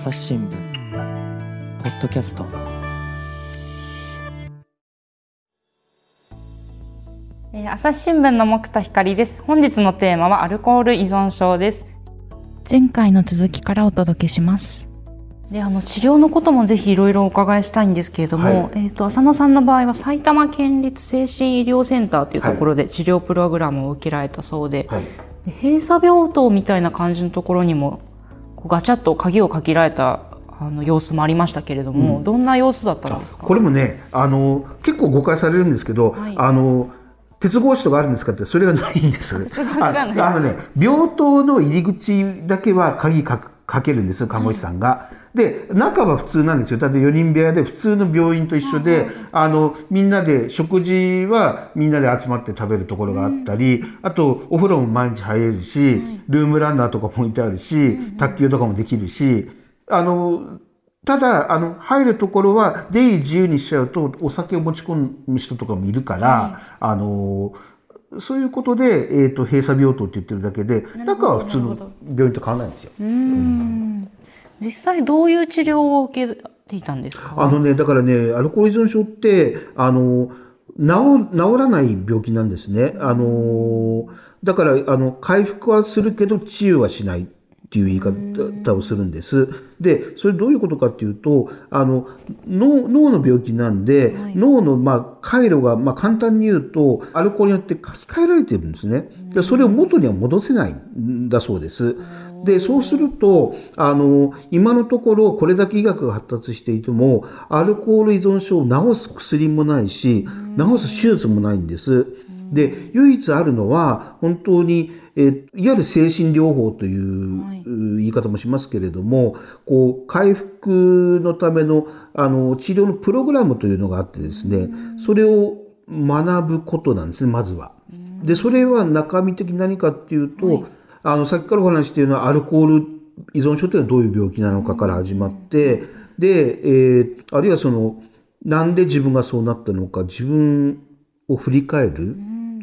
朝日新聞ポッドキャストえー朝日新聞の木田光です。本日のテーマはアルコール依存症です。前回の続きからお届けします。で、あの治療のこともぜひいろいろお伺いしたいんですけれども、はいえっ、と浅野さんの場合は埼玉県立精神医療センターというところで治療プログラムを受けられたそうで、はい、で閉鎖病棟みたいな感じのところにもガチャッと鍵をかけられたあの様子もありましたけれども、どんな様子だったんですか？これもねあの結構誤解されるんですけど、はいあの鉄格子とかあるんですかってそれがないんです。ああのね病棟の入り口だけは鍵かかけるんです看護師さんが。で中は普通なんですよ。だって4人部屋で普通の病院と一緒で、あのみんなで食事はみんなで集まって食べるところがあったり、あとお風呂も毎日入れるし、ルームランナーとかも置いてあるし、卓球とかもできるし、あのただ、あの、入るところは出入り自由にしちゃうと、お酒を持ち込む人とかもいるから、あの、そういうことで、えっ、と、閉鎖病棟って言ってるだけで、中は普通の病院と変わらないんですよ。うーん実際どういう治療を受けていたんですか？あのね、だからね、アルコール依存症って、あの、治、治らない病気なんですね。あの、だから、あの、回復はするけど治癒はしない。っていう言い方をするんです。で、それどういうことかっていうと、あの、脳脳の病気なんで、はい脳の、まあ、回路が、まあ、簡単に言うと、アルコールによって書き換えられてるんですね。で、それを元には戻せないんだそうです。で、そうすると、あの、今のところこれだけ医学が発達していても、アルコール依存症を治す薬もないし、治す手術もないんです。で、唯一あるのは、本当に、えーいわゆる精神療法という、はい言い方もしますけれども、こう、回復のための、あの、治療のプログラムというのがあってですね、それを学ぶことなんですね、まずは。で、それは中身的に何かっていうと、はいあの、さっきからお話ししているのは、アルコール依存症というのはどういう病気なのかから始まって、で、えーあるいはその、なんで自分がそうなったのか、自分を振り返る、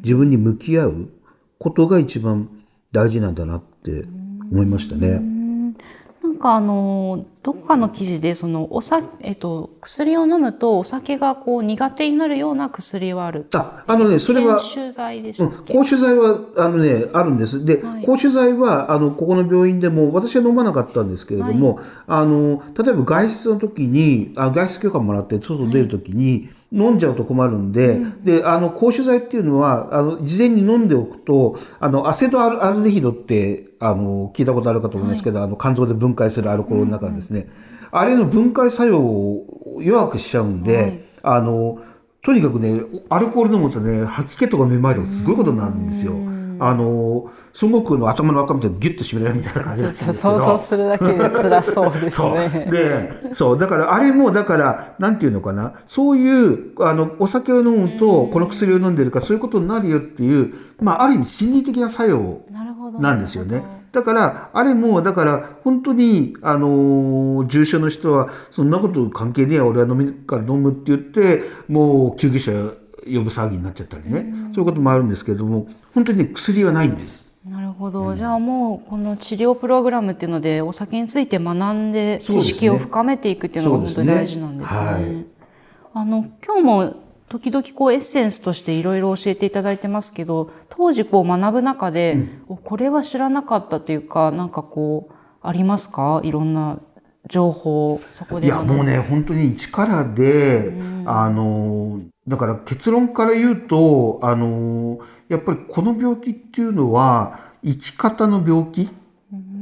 自分に向き合うことが一番大事なんだなって思いましたね。なんかあのどこかの記事でそのおさえっと薬を飲むとお酒がこう苦手になるような薬はある。あ、あのね、それは、研修剤でしうんたっ、け。抗酒剤は、あのね、あるんです。で、はい抗酒剤は、あの、ここの病院でも、私は飲まなかったんですけれども、あの、例えば外出の時に、あ外出許可もらって外出る時に、飲んじゃうと困るんで、で、あの、抗酒剤っていうのは、あの、事前に飲んでおくと、あの、アセドアルデヒドって、あの、聞いたことあるかと思いますけど、あの、肝臓で分解するアルコールの中ですね、あれの分解作用を弱くしちゃうんで、はい。あの、とにかくね、アルコール飲むとね、吐き気とかめまいとかすごいことになるんですよ。あの、孫悟空の頭の輪っかみたいにギュッと締められるみたいな感じだったんですけど。想像するだけで辛そうです。ね。で、そう。だから、あれも、だから、なんていうのかな。そういう、あの、お酒を飲むと、この薬を飲んでるか、そういうことになるよっていう、まあ、ある意味心理的な作用な。んですよね。だから、あれも、だから、本当に、あのー重症の人は、そんなこと関係ねえや、俺は飲みから飲むって言って、もう救急車呼ぶ騒ぎになっちゃったりね。そういうこともあるんですけれども、本当にね、薬はないんです。なるほど。じゃあもうこの治療プログラムっていうのでお酒について学んで知識を深めていくっていうのが本当に大事なんですね。はいあの今日も時々こうエッセンスとしていろいろ教えていただいてますけど、当時こう学ぶ中で、おこれは知らなかったというか、なんかこうありますか？いろんな情報をそこでいや、もうね、本当に一からで、あの、だから結論から言うと、あの、やっぱりこの病気っていうのは、生き方の病気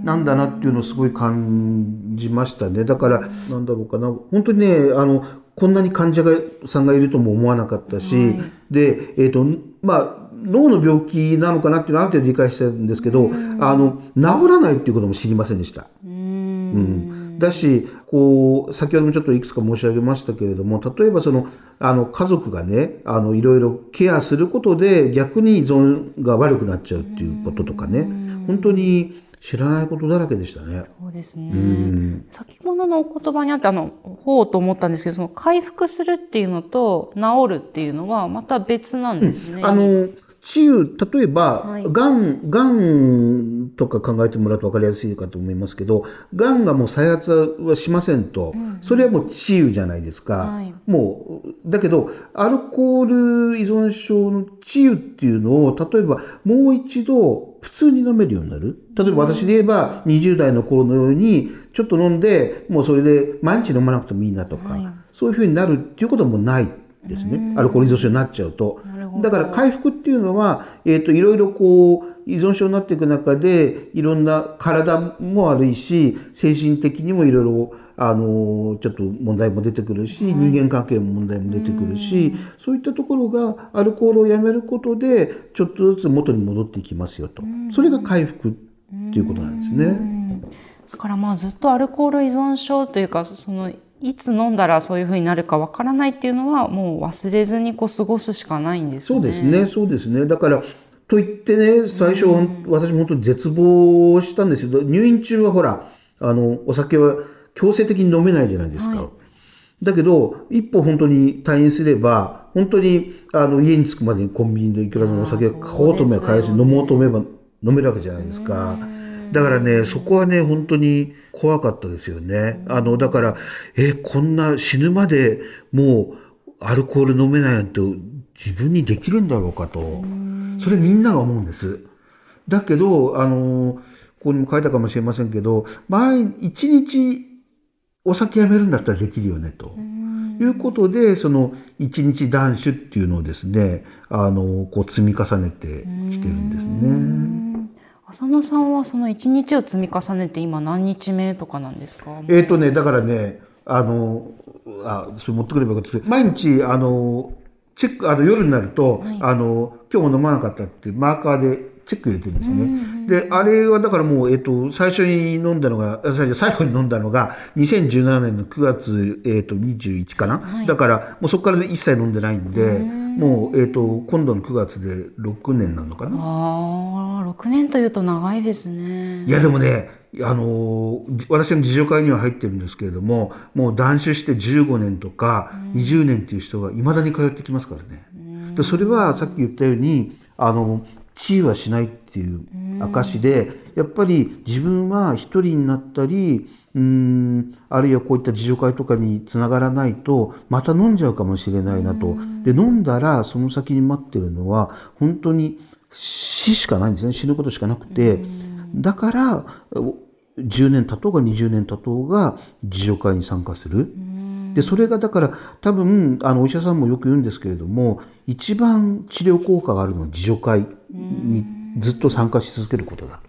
なんだなっていうのをすごい感じましたね。だから、なんだろうかな。本当にね、あの、こんなに患者がさんがいるとも思わなかったし、はいで、えっ、と、まあ、脳の病気なのかなっていうのはある程度理解してるんですけど、あの、治らないっていうことも知りませんでした。うーうんん、だし、こう、先ほどもちょっといくつか申し上げましたけれども、例えばその、あの、家族がね、あの、いろいろケアすることで逆に依存が悪くなっちゃうっていうこととかね、本当に知らないことだらけでしたね。そうですね。うん。先ほどのお言葉にあって、あの、ほうと思ったんですけど、その回復するっていうのと治るっていうのはまた別なんですね。あの、治癒、例えば、はいがん、がんとか考えてもらうと分かりやすいかと思いますけど、がんがもう再発はしませんと、それはもう治癒じゃないですか。はいもう、だけど、アルコール依存症の治癒っていうのを、例えばもう一度普通に飲めるようになる。例えば私で言えば、20代の頃のように、ちょっと飲んで、もうそれで毎日飲まなくてもいいなとか、はいそういうふうになるっていうことはもうないですね。アルコール依存症になっちゃうと。だから回復っていうのは、えっ、と、いろいろこう、依存症になっていく中で、いろんな体も悪いし、精神的にもいろいろ、あの、ちょっと問題も出てくるし、人間関係も問題も出てくるし、そういったところがアルコールをやめることで、ちょっとずつ元に戻っていきますよと。それが回復っていうことなんですね。だからまあずっとアルコール依存症というかそのいつ飲んだらそういうふうになるかわからないっていうのはもう忘れずにこう過ごすしかないんですね。そうですね、そうですね。だから、と言ってね、最初、私も本当に絶望したんですけど、入院中はほら、あの、お酒は強制的に飲めないじゃないですか。はいだけど、一歩本当に退院すれば、本当に、あの、家に着くまでにコンビニでいくらでもお酒買おうと思えば買えるし、飲もうと思えば飲めるわけじゃないですか。だからね、そこはね、本当に怖かったですよね。あの、だから、え、こんな死ぬまでもうアルコール飲めないなんて自分にできるんだろうかと。それみんなが思うんです。だけど、あの、ここにも書いたかもしれませんけど、毎一日お酒やめるんだったらできるよねと。いうことで、その一日断酒っていうのをですね、あの、こう積み重ねてきてるんですね。浅野さんはその一日を積み重ねて今何日目とかなんですか？えっ、とね、だからね、あの、あ、それ持ってくればよかったですけど毎日、あの、チェック、あの、夜になると、はい。あの、今日も飲まなかったってマーカーでチェック入れてるんですね。で、あれはだからもう、えっ、と、最初に飲んだのが、あ最初、最後に飲んだのが、2017年の9月、えっ、と、21かな、はい。だから、もうそこから一切飲んでないんで、もう、えっ、と、今度の9月で6年なのかな？ああ6年というと長いですね。いやでもね、あのー私の自助会には入ってるんですけれども、もう断酒して15年とか20年っていう人が未だに通ってきますからね。でそれはさっき言ったように、あの、治癒はしないっていう証で、やっぱり自分は一人になったり、うーん、あるいはこういった自助会とかにつながらないと、また飲んじゃうかもしれないなと。で、飲んだらその先に待ってるのは、本当に死しかないんですね。死ぬことしかなくて。だから、お10年経とうが20年経とうが自助会に参加する。で、それがだから多分、あの、お医者さんもよく言うんですけれども、一番治療効果があるのは自助会にずっと参加し続けることだと。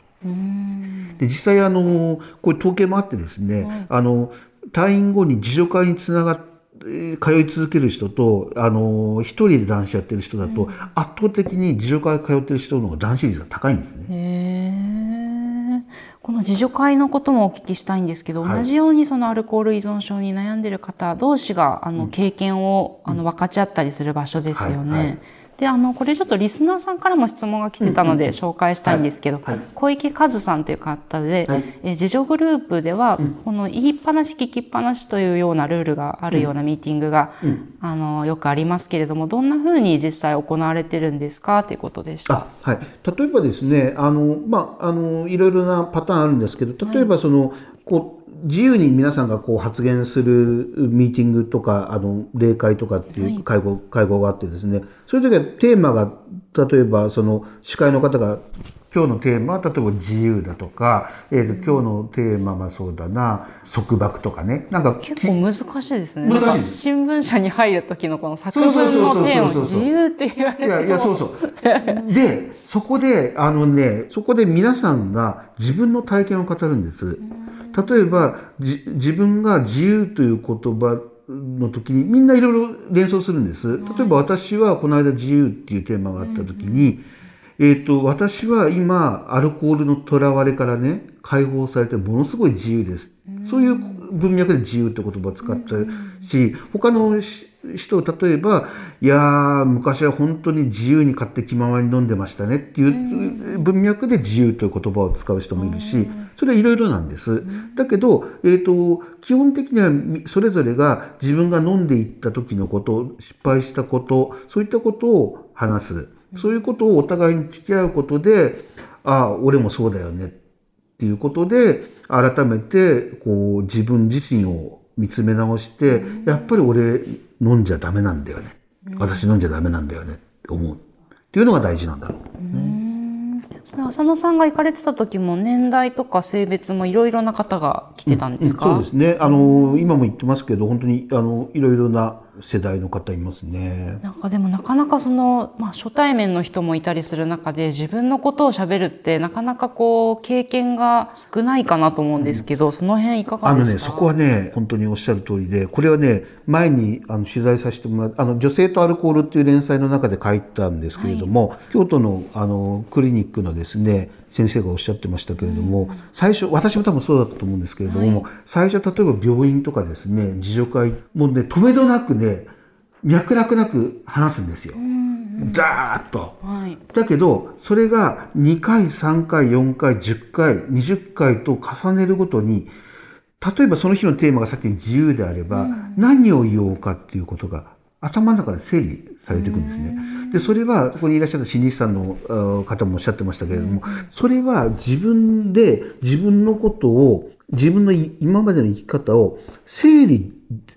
で、実際あの、こういう統計もあってですね、あの、退院後に自助会につながって、えー通い続ける人と、あの、一人で男子やってる人だと、圧倒的に自助会通ってる人の方が男子率が高いんですね。この自助会のこともお聞きしたいんですけど、はい。同じようにそのアルコール依存症に悩んでる方同士があの経験を、あの分かち合ったりする場所ですよね。はい。はいで、あの、これちょっとリスナーさんからも質問が来てたので紹介したいんですけど、小池和さんという方で、はい。えー自助グループでは、この言いっぱなし聞きっぱなしというようなルールがあるようなミーティングが、あの、よくありますけれども、どんな風に実際行われてるんですかということでした。あはい、例えばですねあの、まあ、あのいろいろなパターンあるんですけど例えばその、こう自由に皆さんがこう発言するミーティングとかあの例会とかっていう会合,、会合があってですね。そういう時はテーマが例えばその司会の方が今日のテーマは例えば自由だとか、えーと今日のテーマはそうだな束縛とかね。なんか結構難しいですね。難しい新聞社に入る時のこの作文そうそうそうそうのテーマ自由って言われても。いやいやそうそう。でそこであのねそこで皆さんが自分の体験を語るんです。例えばじ自分が自由という言葉の時にみんないろいろ連想するんです。例えば私はこの間自由っていうテーマがあった時に、えっ、と私は今アルコールのとらわれからね解放されてものすごい自由です。そういう文脈で自由って言葉を使ったし、他のし人例えばいやー昔は本当に自由に買って気ままに飲んでましたねっていう文脈で自由という言葉を使う人もいるしそれはいろいろなんです。だけど、えー、と基本的にはみそれぞれが自分が飲んでいった時のこと失敗したことそういったことを話す。そういうことをお互いに聞き合うことで、ああ、俺もそうだよねっていうことで、改めて、こう、自分自身を見つめ直して、やっぱり俺飲んじゃダメなんだよね。私飲んじゃダメなんだよねって思う。っていうのが大事なんだろう。これ浅野さんが行かれてた時も年代とか性別もいろいろな方が来てたんですか、そうですね。あの、今も言ってますけど、本当に、あの、いろいろな世代の方いますね。なんかでもなかなかその、まあ、初対面の人もいたりする中で自分のことを喋るってなかなかこう経験が少ないかなと思うんですけど、その辺いかがあですか？のね、そこはね、本当におっしゃる通りで、これはね、前にあの取材させてもらって、あの、女性とアルコールっていう連載の中で書いたんですけれども、京都のあの、クリニックのですね、先生がおっしゃってましたけれども、最初、私も多分そうだったと思うんですけれども、最初、例えば病院とかですね、自助会、もうね、止めどなくね、脈絡なく話すんですよ。ザーッと。はい。だけど、それが2回、3回、4回、10回、20回と重ねるごとに、例えばその日のテーマがさっきの自由であれば、何を言おうかっていうことが頭の中で整理されていくんですね。で、それは、ここにいらっしゃった心理師さんの方もおっしゃってましたけれども、それは自分で自分のことを、自分のい今までの生き方を整理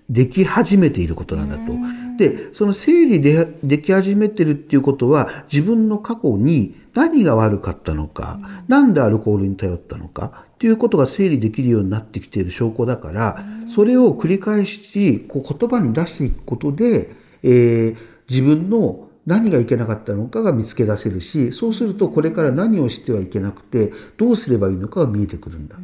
でき始めていることなんだと。で、その整理ででき始めてるっていうことは、自分の過去に何が悪かったのか、なんでアルコールに頼ったのか、っていうことが整理できるようになってきている証拠だから、それを繰り返しこう言葉に出していくことで、えー自分の何がいけなかったのかが見つけ出せるし、そうするとこれから何をしてはいけなくて、どうすればいいのかが見えてくるんだと。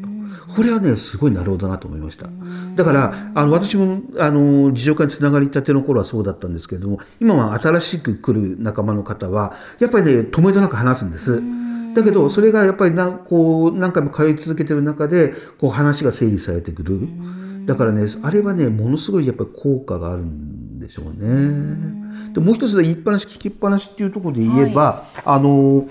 これはね、すごいなるほどなと思いました。だから、あの、私も、あの、自助会につながりたての頃はそうだったんですけれども、今は新しく来る仲間の方は、やっぱりね、止めどなく話すんです。だけど、それがやっぱりな、こう、何回も通い続けてる中で、こう、話が整理されてくる。だからね、あれはね、ものすごいやっぱり効果があるんでしょうね。でもう一つで言いっぱなし聞きっぱなしっていうところで言えば、あの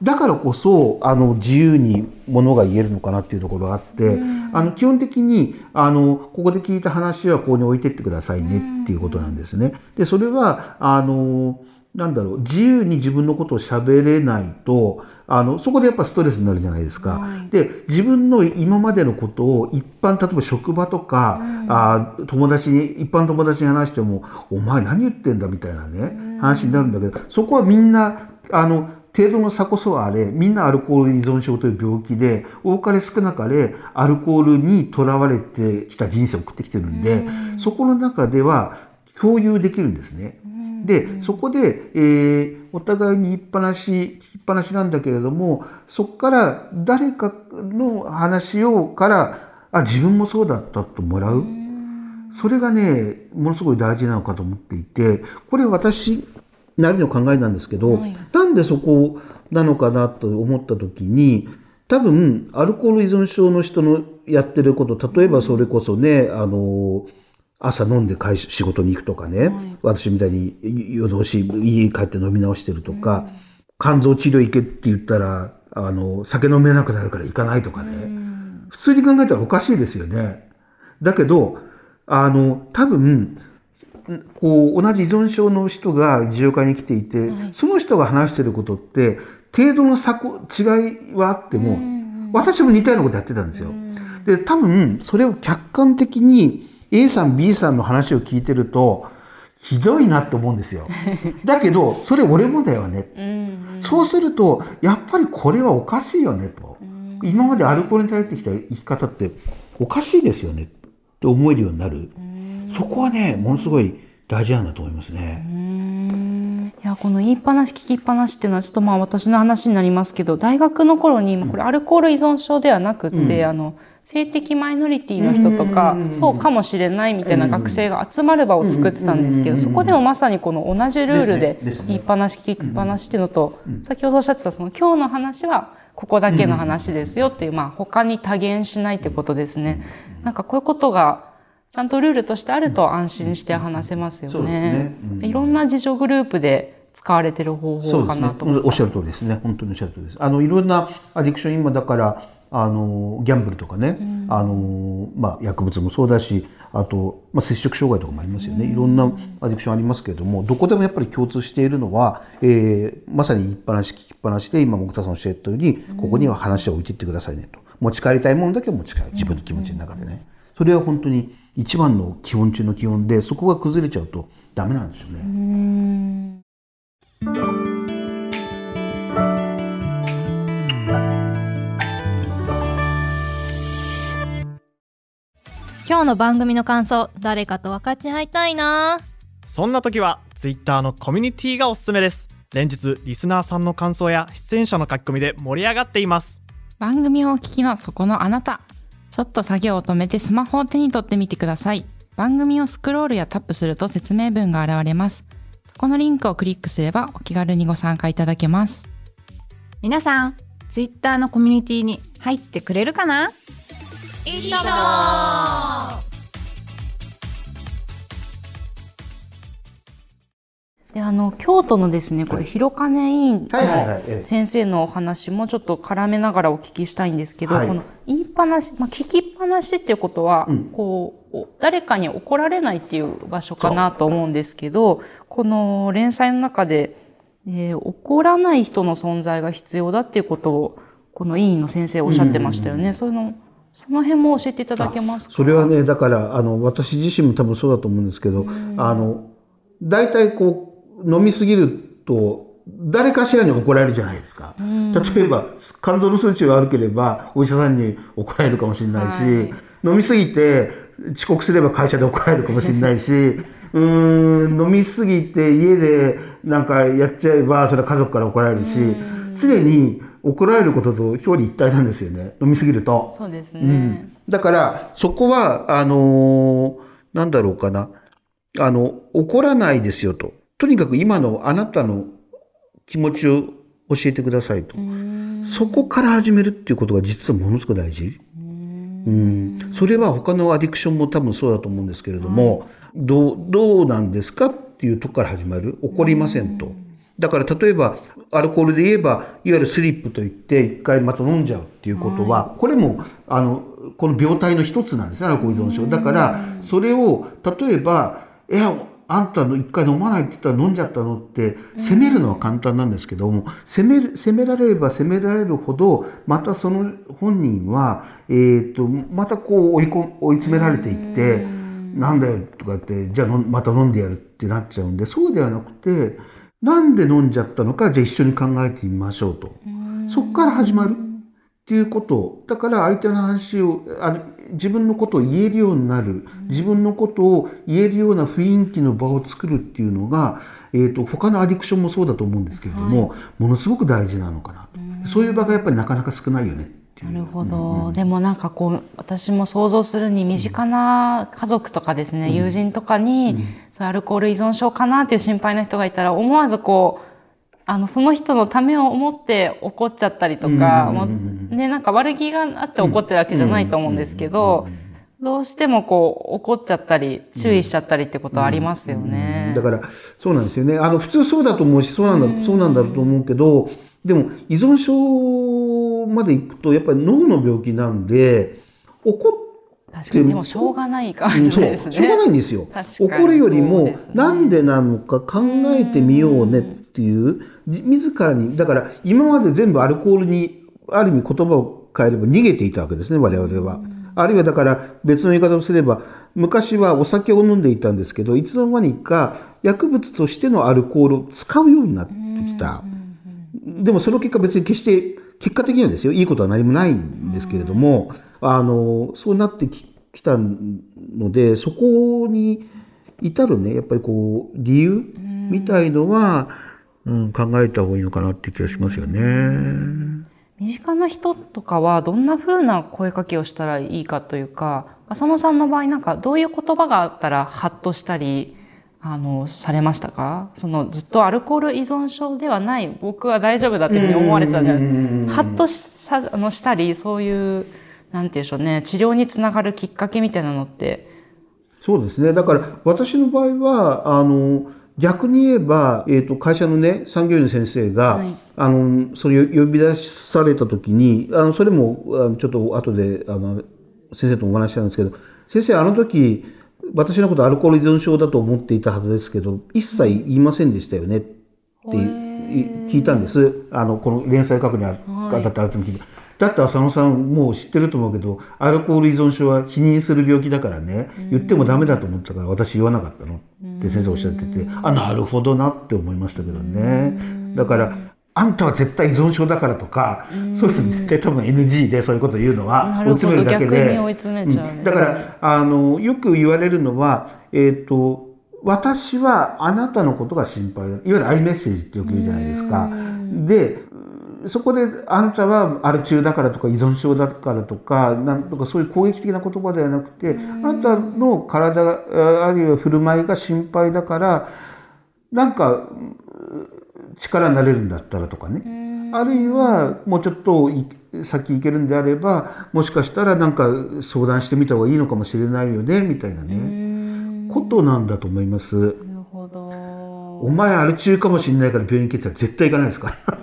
だからこそあの自由にものが言えるのかなっていうところがあって、あの基本的にあのここで聞いた話はここに置いてってくださいねっていうことなんですね。でそれはあのなんだろう自由に自分のことを喋れないとあのそこでやっぱストレスになるじゃないですか。で自分の今までのことを一般例えば職場とか、あ友達に一般の友達に話しても「お前何言ってんだ」みたいなね話になるんだけどそこはみんなあの程度の差こそはあれみんなアルコール依存症という病気で多かれ少なかれアルコールにとらわれてきた人生を送ってきてるんでそこの中では共有できるんですね。でそこで、えーお互いに言いっぱなし聞きっぱなしなんだけれどもそこから誰かの話をからあ自分もそうだったともらう。それがね、ものすごい大事なのかと思っていて、これ私なりの考えなんですけど、なんでそこなのかなと思った時に、多分、アルコール依存症の人のやってること、例えばそれこそね、あの、朝飲んで会社仕事に行くとかね、私みたいに夜通し家に帰って飲み直してるとか、肝臓治療行けって言ったら、あの、酒飲めなくなるから行かないとかね。普通に考えたらおかしいですよね。だけど、あの、多分、こう、同じ依存症の人が自助会に来ていて、その人が話してることって、程度の差こ、違いはあっても、私も似たようなことやってたんですよ。で、多分、それを客観的に A さん、B さんの話を聞いてると、ひどいなって思うんですよ。だけど、それ俺もだよね。そうすると、やっぱりこれはおかしいよねと。今までアルコールに頼ってきた生き方っておかしいですよねって思えるようになる。そこはね、ものすごい大事なんだと思いますね。いやこの言いっぱなし聞きっぱなしっていうのはちょっとまあ私の話になりますけど大学の頃にこれアルコール依存症ではなくって、あの性的マイノリティの人とか、そうかもしれないみたいな学生が集まる場を作ってたんですけど、そこでもまさにこの同じルールで言いっぱなし聞きっぱなしっていうのと、先ほどおっしゃってたその今日の話はここだけの話ですよっていう、まあ他に多言しないってことですね。なんかこういうことがちゃんとルールとしてあると安心して話せますよそうですね。いろんな自助グループで使われてる方法かそうですね。なと思います。おっしゃる通りですね。本当におっしゃる通りです。あの、いろんなアディクション、今だから、あのギャンブルとかね、あのまあ、薬物もそうだしあと、まあ、摂食障害とかもありますよね、いろんなアディクションありますけれどもどこでもやっぱり共通しているのは、えーまさに言いっぱなし聞きっぱなしで今木田さんおっしゃったようにここには話を置いていってくださいねと。持ち帰りたいものだけを持ち帰る自分の気持ちの中でね。それは本当に一番の基本中の基本でそこが崩れちゃうとダメなんですよね。今日の番組の感想誰かと分かち合いたいなそんな時は Twitter のコミュニティがおすすめです連日リスナーさんの感想や出演者の書き込みで盛り上がっています番組をお聞きのそこのあなた。ちょっと作業を止めてスマホを手に取ってみてください。番組をスクロールやタップすると説明文が現れます。そこのリンクをクリックすればお気軽にご参加いただけます。皆さん、ツイッターのコミュニティに入ってくれるかな？いいともあの京都のですねこれ広金委員はいはいはい。ええの先生のお話もちょっと絡めながらお聞きしたいんですけど、はい。この言いっぱなし、まあ、聞きっぱなしっていうことは、うん。こうお誰かに怒られないっていう場所かなと思うんですけどこの連載の中で、えー怒らない人の存在が必要だっていうことをこの委員の先生おっしゃってましたよね。そのその辺も教えていただけますか？それはねだからあの私自身も多分そうだと思うんですけど、あの大体こう飲みすぎると誰かしらに怒られるじゃないですか。例えば肝臓の数値が悪ければお医者さんに怒られるかもしれないし、はい。飲みすぎて遅刻すれば会社で怒られるかもしれないし うーん飲みすぎて家でなんかやっちゃえばそれは家族から怒られるし常に怒られることと表裏一体なんですよね。飲みすぎると。そうですね。うん、だからそこはあのーなんだろうかな。あの怒らないですよととにかく今のあなたの気持ちを教えてくださいと。そこから始めるっていうことが実はものすごく大事。うん、それは他のアディクションも多分そうだと思うんですけれども、どうどうなんですかっていうとこから始まる。怒りませんと。だから例えばアルコールで言えばいわゆるスリップといって一回また飲んじゃうっていうことは、これもあのこの病態の一つなんですねアルコール依存症。だからそれを例えば「いやあんたの一回飲まないって言ったら飲んじゃったの?」って責めるのは簡単なんですけども責める責められれば責められるほどまたその本人は、えー、とまたこう追いこ追い詰められていって「なんだよ」とかって「じゃあまた飲んでやる」ってなっちゃうんでそうではなくてなんで飲んじゃったのかじゃあ一緒に考えてみましょうと。そこから始まるっていうことだから相手の話をあの自分のことを言えるようになる。自分のことを言えるような雰囲気の場を作るっていうのが、えー、と他のアディクションもそうだと思うんですけれども、ものすごく大事なのかなと。そういう場がやっぱりなかなか少ないよねなるほど、でもなんかこう私も想像するに身近な家族とかですね、友人とかに、そういうアルコール依存症かなっていう心配な人がいたら思わずこうあのその人のためを思って怒っちゃったりとか、もうね、なんか悪気があって怒ってるわけじゃないと思うんですけど、どうしてもこう怒っちゃったり注意しちゃったりってことはありますよね。だからそうなんですよね。あの普通そうだと思うしそうなんだ,、そうなんだと思うけどでも依存症までいくとやっぱり脳の病気なんで怒っ確かにでもしょうがないかもうんそうしれないですね。しょうがないんですよ。怒るよりもなんでなのか考えてみようねっていうじ自らに。だから今まで全部アルコールにある意味言葉を変えれば逃げていたわけですね我々は。あるいはだから別の言い方をすれば昔はお酒を飲んでいたんですけどいつの間にか薬物としてのアルコールを使うようになってきた。でもその結果別に決して結果的にはですよいいことは何もないんですけれども、あのそうなってききたのでそこに至るねやっぱりこう理由みたいのは、うん、考えた方がいいのかなって気がしますよね。身近な人とかはどんな風な声かけをしたらいいかというか浅野さんの場合なんかどういう言葉があったらハッとしたりあのされましたか？そのずっとアルコール依存症ではない僕は大丈夫だっていうふうに思われてたじゃないですか。ハッとしたあのしたりそういうなんていうんでしょうね治療につながるきっかけみたいなのって。そうですね。だから私の場合はあの逆に言えば、えー、と会社のね産業医の先生が、はい。あのそれを呼び出された時にあのそれもあのちょっと後であの先生とお話ししたんですけど先生あの時私のことアルコール依存症だと思っていたはずですけど一切言いませんでしたよねってい聞いたんです。あのこの連載確認あだって改めて聞いて。だって浅野さんもう知ってると思うけどアルコール依存症は否認する病気だからね言ってもダメだと思ったから私言わなかったの。って先生おっしゃっててあなるほどなって思いましたけどね。だからあんたは絶対依存症だからとかそういうの絶対多分 NG でそういうこと言うのは追い詰めるだけでだからあのよく言われるのはえっ、と私はあなたのことが心配だいわゆるアイメッセージってよく言うじゃないですか。でそこであなたはアル中だからとか依存症だからとかなんとかそういう攻撃的な言葉ではなくてあなたの体があるいは振る舞いが心配だからなんかうん力になれるんだったらとかね。あるいはもうちょっとい先行けるんであればもしかしたらなんか相談してみた方がいいのかもしれないよねみたいなね。ことなんだと思います。お前アル中かもしれないから病院行けたら絶対行かないですから。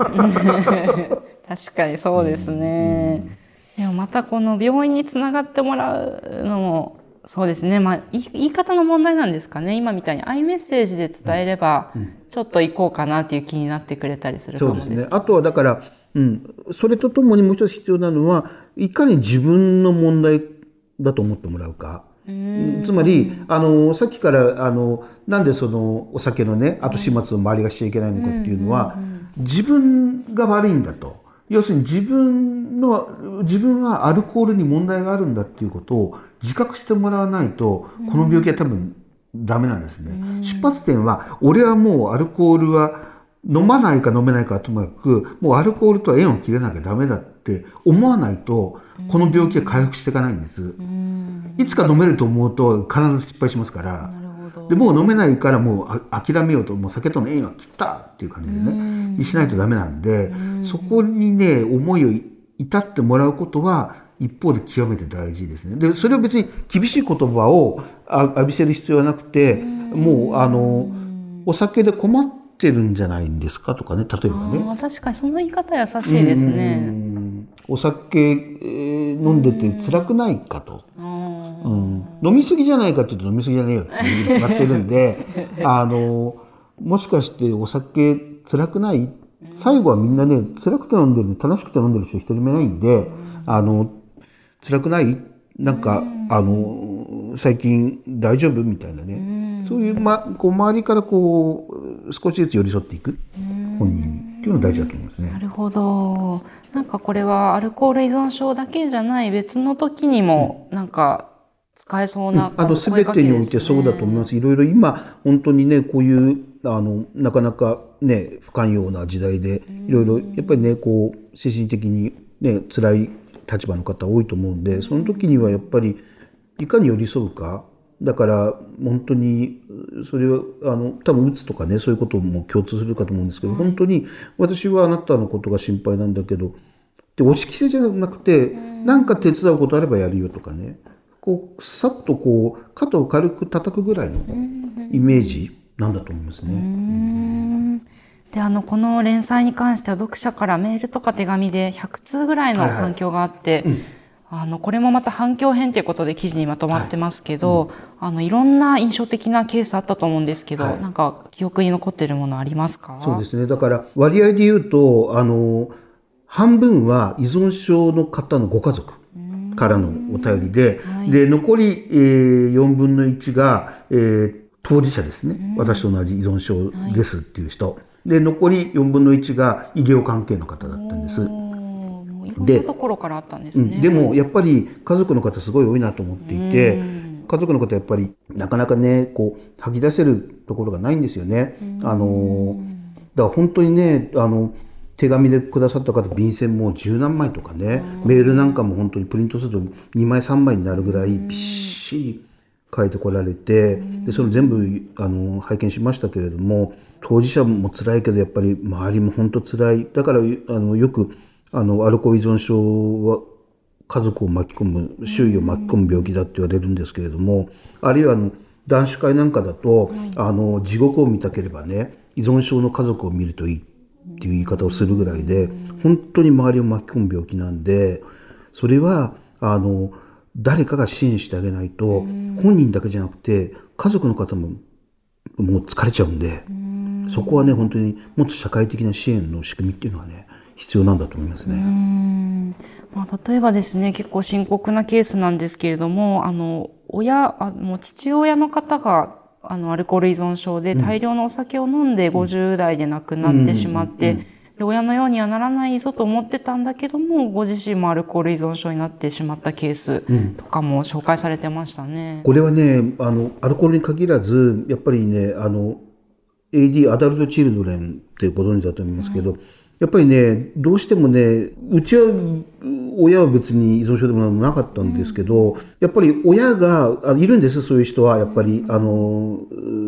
確かにそうですね。でもまたこの病院につながってもらうのもそうですね、まあ、言い方の問題なんですかね今みたいにアイメッセージで伝えれば、ちょっと行こうかなっていう気になってくれたりするかそうもですすでね。あとはだから、うん、それとともにもう一つ必要なのは、いかに自分の問題だと思ってもらうか。つまり、あの、さっきから、あの、なんでそのお酒のね、後始末を周りがしちゃいけないのかっていうのは、自分が悪いんだと。要するに自分の、自分はアルコールに問題があるんだっていうことを自覚してもらわないと、この病気は多分ダメなんですね。出発点は、俺はもうアルコールは飲まないか飲めないかはともかく、もうアルコールとは縁を切らなきゃダメだって思わないと、この病気は回復していかないんです。いつか飲めると思うと必ず失敗しますから。でもう飲めないからもうあ諦めようと、もう酒との縁は切ったっていう感じでね、しないとダメなんで、そこにね、思いを至ってもらうことは、一方で極めて大事ですね。で、それは別に厳しい言葉をあ浴びせる必要はなくて、もう、あの、お酒で困ってるんじゃないんですかとかね、例えばね。確かにその言い方優しいですうね。んお酒、えー飲んでて辛くないかと。うん。うん。飲みすぎじゃないかっていうと飲みすぎじゃねえよ。ってなってるんで、あの、もしかしてお酒辛くない？最後はみんなね、辛くて飲んでる、楽しくて飲んでる人一人もいないんで、あの、辛くない？なんか、あの、最近大丈夫みたいなね。そういう、ま、こう周りからこう、少しずつ寄り添っていく。本人っていうのが大事だと思いますね。な。るほど。なんかこれはアルコール依存症だけじゃない別の時にもなんか使えそうなあの声かけ全てにおいてそうだと思います。いろいろ今本当にねこういうあのなかなかね不寛容な時代でいろいろやっぱりねこう精神的にね辛い立場の方多いと思うんでその時にはやっぱりいかに寄り添うか。だから本当にそれはあの多分うつとかねそういうことも共通するかと思うんですけど、本当に私はあなたのことが心配なんだけどで押し着せじゃなくて、なんか手伝うことあればやるよとかね。こうさっとこう肩を軽く叩くぐらいのイメージなんだと思いますね。であのこの連載に関しては読者からメールとか手紙で100通ぐらいの反響があって、あのこれもまた反響編ということで記事にまとまってますけど、い。あのいろんな印象的なケースあったと思うんですけど、はい。なんか記憶に残っているものありますか？そうですね。だから割合で言うと、あの、半分は依存症の方のご家族からのお便りで、で、残り、えー、4分の1が、えー当事者ですね。私と同じ依存症ですっていう人。で、残り4分の1が医療関係の方だったんです。でなところからあったんですでもやっぱり家族の方すごい多いなと思っていて、家族の方やっぱりなかなかねこう吐き出せるところがないんですよね。あのだから本当にねあの手紙でくださった方便箋も十何枚とかねメールなんかも本当にプリントすると2枚3枚になるぐらいびっしり書いてこられてでそれ全部あの拝見しましたけれども当事者も辛いけどやっぱり周りも本当辛い。だからあのよくあのアルコール依存症は家族を巻き込む周囲を巻き込む病気だって言われるんですけれどもあるいはあの男子会なんかだと、あの地獄を見たければね依存症の家族を見るといいっていう言い方をするぐらいで本当に周りを巻き込む病気なんでそれはあの誰かが支援してあげないと本人だけじゃなくて家族の方ももう疲れちゃうんでそこはね本当にもっと社会的な支援の仕組みっていうのはね必要なんだと思いますね。まあ、例えばですね、結構深刻なケースなんですけれども、あの、親、あの、父親の方が、あの、アルコール依存症で大量のお酒を飲んで50代で亡くなってしまって、で親のようにはならないぞと思ってたんだけども、ご自身もアルコール依存症になってしまったケースとかも紹介されてましたね。これはねあのアルコールに限らずやっぱりねあの AD アダルトチルドレンってご存知だと思いますけど、やっぱりねどうしてもねうちは親は別に依存症でもなんもなかったんですけど、やっぱり親があいるんですそういう人は。やっぱりあの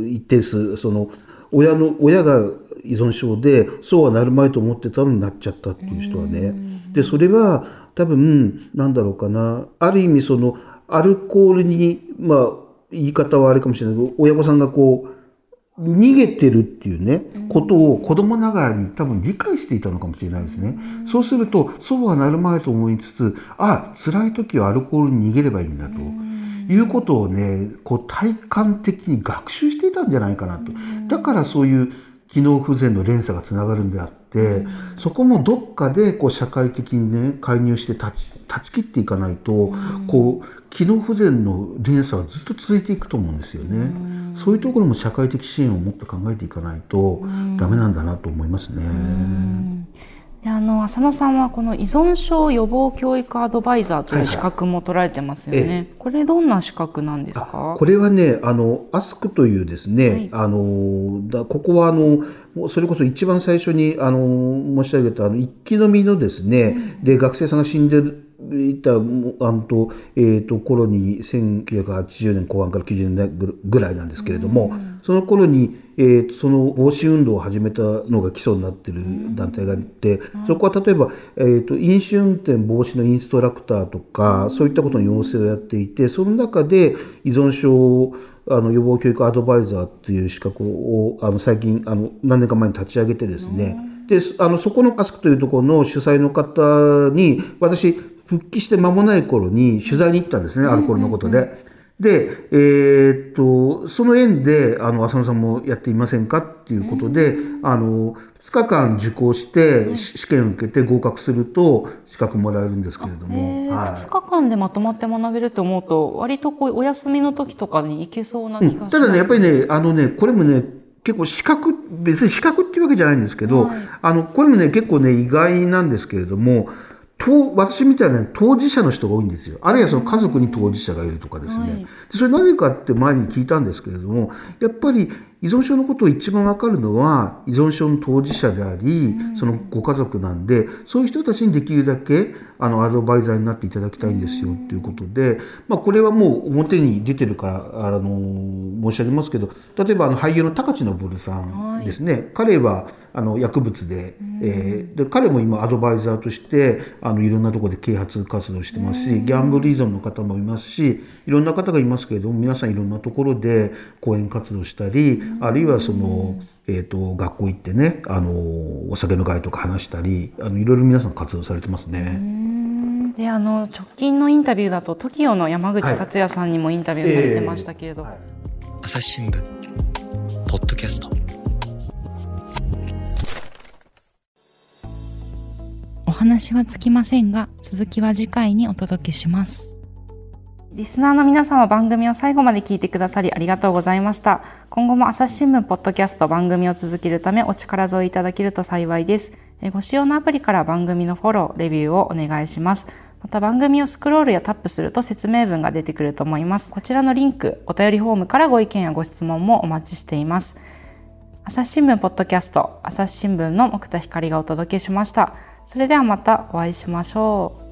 一定数その親の親が依存症でそうはなるまいと思ってたのになっちゃったっていう人はね。でそれは多分なんだろうかな。ある意味そのアルコールにまあ言い方はあれかもしれないけど親御さんがこう逃げてるっていうね、ことを子供ながらに多分理解していたのかもしれないですね。そうすると、そうはなるまいと思いつつ、あ、辛い時はアルコールに逃げればいいんだと。いうことをね、こう体感的に学習していたんじゃないかなと。だからそういう機能不全の連鎖がつながるんであって、そこもどっかでこう社会的にね、介入して断ち断ち切っていかないと、こう、機能不全の連鎖はずっと続いていくと思うんですよね。そういうところも社会的支援をもっと考えていかないとダメなんだなと思いますね。であの浅野さんはこの依存症予防教育アドバイザーという資格も取られてますよね。はい。はいこれどんな資格なんですあかこれはね、あの、アスクというですね、はい。あの、だここはあの、それこそ一番最初に、あの、申し上げた、あの、一気飲みのですね、で、学生さんが死んでいた、もうあのと、えっ、と、頃に、1980年後半から90年代ぐぐらいなんですけれども、その頃に、えーとその防止運動を始めたのが基礎になっている団体があって、そこは例えば、えー、と飲酒運転防止のインストラクターとか、そういったことの要請をやっていてその中で依存症あの予防教育アドバイザーっていう資格をあの最近あの何年か前に立ち上げてですね、であのそこのアスクというところの主催の方に私復帰して間もない頃に取材に行ったんですね、アルコールのことで。で、えーっと、その縁で、あの、浅野さんもやっていませんかっていうことで、あの、2日間受講して、し試験を受けて合格すると資格もらえるんですけれどへも。ー。はい。2日間でまとまって学べると思うと割とこうお休みの時とかに行けそうな気がします、ただね、やっぱりね、あのね、これもね、結構資格、別に資格っていうわけじゃないんですけど、はい。あの、これもね、結構ね、意外なんですけれども、当私みたいな当事者の人が多いんですよ。あるいはその家族に当事者がいるとかですね。はい。でそれなぜかって前に聞いたんですけれども、やっぱり依存症のことを一番わかるのは依存症の当事者であり、そのご家族なんで、そういう人たちにできるだけあのアドバイザーになっていただきたいんですよっていうことで、まあこれはもう表に出てるから、あの、申し上げますけど、例えばあの俳優の高知昇さんですね、彼はあの薬物で,、えーで彼も今アドバイザーとしてあのいろんなところで啓発活動してますし、ギャンブル依存の方もいますしいろんな方がいますけれども皆さんいろんなところで講演活動したり、あるいはその、えー、と学校行ってねあのお酒の会とか話したりあのいろいろ皆さん活動されてますね。であの直近のインタビューだと TOKIO の山口達也さんにもインタビューされてましたけれど、はい。朝日新聞ポッドキャスト話はつきませんが続きは次回にお届けしますリスナーの皆様番組を最後まで聞いてくださりありがとうございました。今後も朝日新聞ポッドキャスト番組を続けるためお力添えいただけると幸いです。えご使用のアプリから番組のフォロー、レビューをお願いします。また番組をスクロールやタップすると説明文が出てくると思います。こちらのリンク、お便りフォームからご意見やご質問もお待ちしています。朝日新聞ポッドキャスト、朝日新聞の木田光がお届けしました。それではまたお会いしましょう。